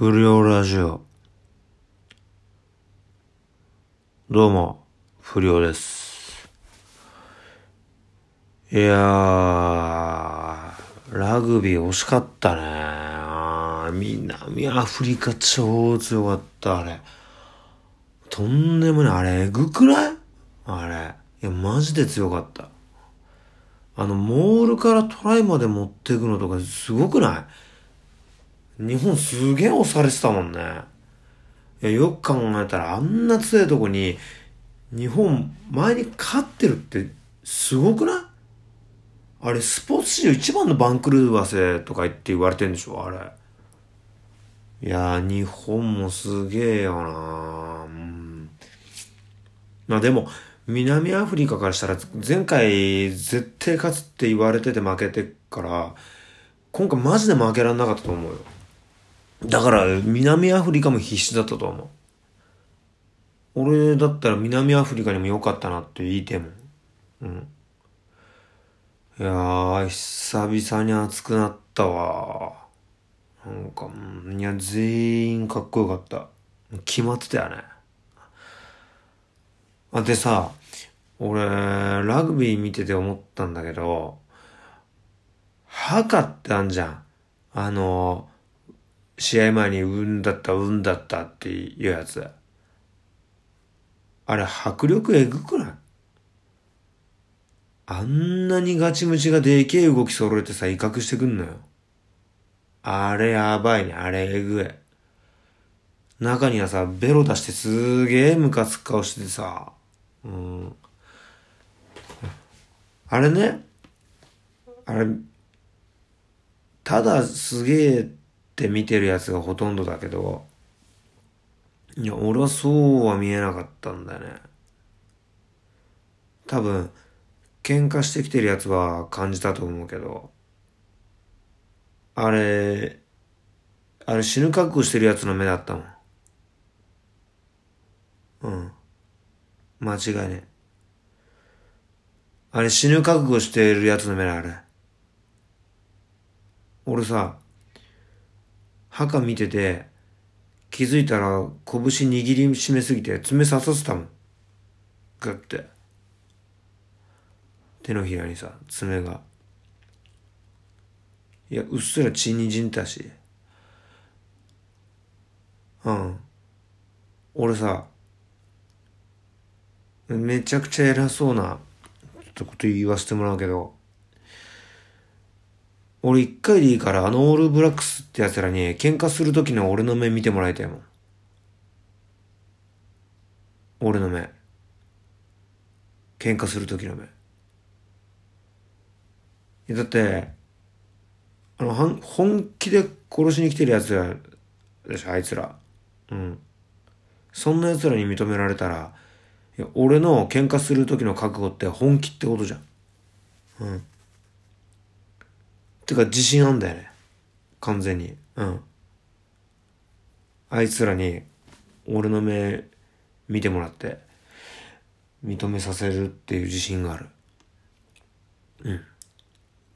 不良ラジオ。どうも、不良です。いやー、ラグビー惜しかったね。ー南アフリカ超強かった、あれ。とんでもない、あれ、えぐくない？あれ。いや、マジで強かった。あの、モールからトライまで持っていくのとかすごくない？日本すげえ押されてたもんね。いや、よく考えたらあんな強いとこに、日本前に勝ってるってすごくない？あれ、スポーツ史上一番の番狂わせとか言って言われてんでしょあれ。いやー、日本もすげえよなうん。まあでも、南アフリカからしたら前回絶対勝つって言われてて負けてから、今回マジで負けらんなかったと思うよ。だから南アフリカも必死だったと思う。俺だったら南アフリカにも良かったなって言いても。うん。いやー、久々に熱くなったわ。なんか、いや、全員かっこよかった。決まってたよね。あ、でさ、俺、ラグビー見てて思ったんだけど、ハカってあんじゃん。あのー、試合前にうんだった、うんだったっていうやつ。あれ、迫力えぐくない？あんなにガチムチがでけえ動き揃えてさ、威嚇してくんのよ。あれやばいね、あれえぐい。中にはさ、ベロ出してすーげえムカつく顔しててさ、うん。あれね、あれ、ただすげえって見てるやつがほとんどだけど、いや、俺はそうは見えなかったんだよね。多分、喧嘩してきてるやつは感じたと思うけど、あれ、あれ死ぬ覚悟してるやつの目だったもん。うん。間違いね。あれ死ぬ覚悟してるやつの目だ、あれ。俺さ、墓見てて、気づいたら拳握りしめすぎて爪刺させたもん。ガッて。手のひらにさ、爪が。いや、うっすら血にじんだし。うん。俺さ、めちゃくちゃ偉そうな、ちょっとこと言わせてもらうけど、俺一回でいいからあのオールブラックスって奴らに喧嘩する時の俺の目見てもらいたいもん。俺の目。喧嘩する時の目。いやだって、あの、本気で殺しに来てる奴らでしょ、あいつら。うん。そんな奴らに認められたら、いや俺の喧嘩する時の覚悟って本気ってことじゃん。うん。てか自信あんだよね。完全に。うん。あいつらに、俺の目見てもらって、認めさせるっていう自信がある。うん。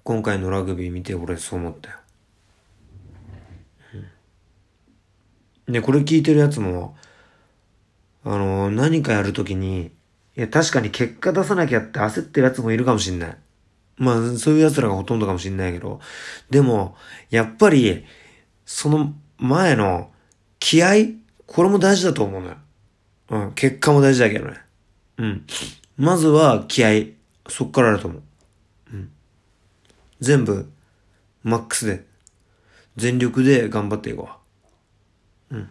今回のラグビー見て俺そう思ったよ。うん。で、これ聞いてるやつも、あの、何かやるときに、いや、確かに結果出さなきゃって焦ってるやつもいるかもしんない。まあ、そういう奴らがほとんどかもしんないけど、でも、やっぱり、その前の気合これも大事だと思うのよ。うん、結果も大事だけどね。うん。まずは気合そっからだと思う。うん。全部、マックスで、全力で頑張っていこう。うん。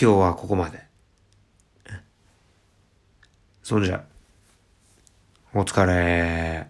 今日はここまで。そんじゃ、お疲れ。